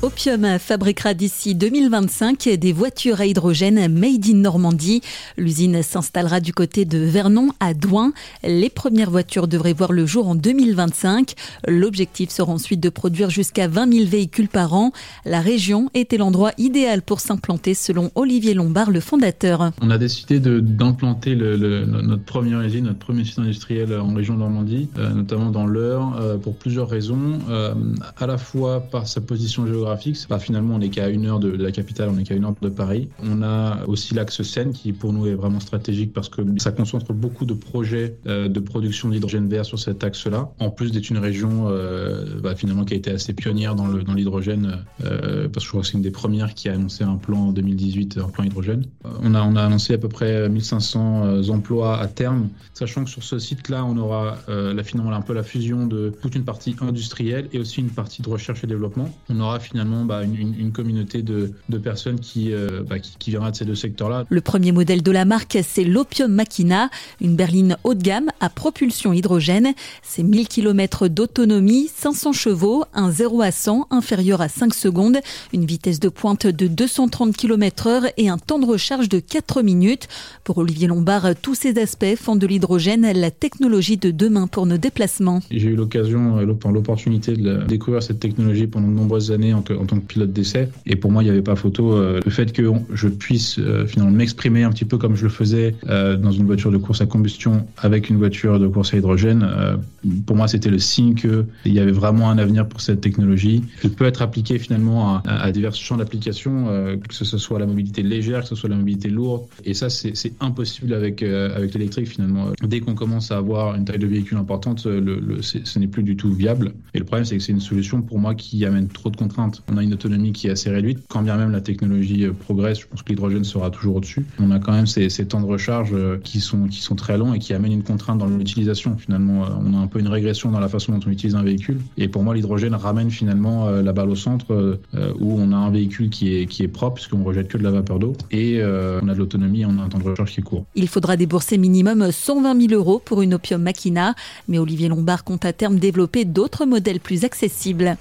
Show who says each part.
Speaker 1: Opium fabriquera d'ici 2025 des voitures à hydrogène made in Normandie. L'usine s'installera du côté de Vernon à Douin. Les premières voitures devraient voir le jour en 2025. L'objectif sera ensuite de produire jusqu'à 20 000 véhicules par an. La région était l'endroit idéal pour s'implanter selon Olivier Lombard, le fondateur.
Speaker 2: On a décidé d'implanter notre première usine, notre premier site industriel en région Normandie, euh, notamment dans l'Eure, euh, pour plusieurs raisons. Euh, à la fois par sa position géographique bah, finalement, on n'est qu'à une heure de, la capitale, on n'est qu'à une heure de Paris. On a aussi l'axe Seine qui, pour nous, est vraiment stratégique parce que ça concentre beaucoup de projets euh, de production d'hydrogène vert sur cet axe-là. En plus d'être une région, euh, bah, finalement, qui a été assez pionnière dans l'hydrogène, euh, parce que je crois que c'est une des premières qui a annoncé un plan en 2018, un plan hydrogène. On a, on a annoncé à peu près 1500 emplois à terme, sachant que sur ce site-là, on aura finalement un peu la fusion de toute une partie industrielle et aussi une partie de recherche et développement. On aura finalement finalement bah, une, communauté de, personnes euh, bah, qui, qui, viendra de ces deux secteurs-là.
Speaker 1: Le premier modèle de la marque, c'est l'Opium Machina, une berline haut de gamme à propulsion hydrogène. C'est 1000 km d'autonomie, 500 chevaux, un 0 à 100 inférieur à 5 secondes, une vitesse de pointe de 230 km heure et un temps de recharge de 4 minutes. Pour Olivier Lombard, tous ces aspects font de l'hydrogène la technologie de demain pour nos déplacements.
Speaker 2: J'ai eu l'occasion, l'opportunité de découvrir cette technologie pendant de nombreuses années en en tant que pilote d'essai. Et pour moi, il n'y avait pas photo. Euh, le fait que je puisse euh, finalement m'exprimer un petit peu comme je le faisais euh, dans une voiture de course à combustion avec une voiture de course à hydrogène, pour moi, c'était le signe qu'il y avait vraiment un avenir pour cette technologie. Elle peut être appliquée finalement à, divers champs d'application, que ce soit la mobilité légère, que ce soit la mobilité lourde. Et ça, c'est impossible avec, avec l'électrique finalement. Dès qu'on commence à avoir une taille de véhicule importante, le, ce n'est plus du tout viable. Et le problème, c'est que c'est une solution pour moi qui amène trop de contraintes. On a une autonomie qui est assez réduite. Quand bien même la technologie euh, progresse, je pense que l'hydrogène sera toujours au-dessus. On a quand même ces, temps de recharge euh, qui sont, qui sont très longs et qui amènent une contrainte dans l'utilisation. Finalement, euh, on a un peu une régression dans la façon dont on utilise un véhicule. Et pour moi, l'hydrogène ramène finalement la balle au centre où on a un véhicule qui est, qui est propre puisqu'on rejette que de la vapeur d'eau et on a de l'autonomie et on a un temps de recharge qui est court.
Speaker 1: Il faudra débourser minimum 120 000 euros pour une Opium Machina, mais Olivier Lombard compte à terme développer d'autres modèles plus accessibles.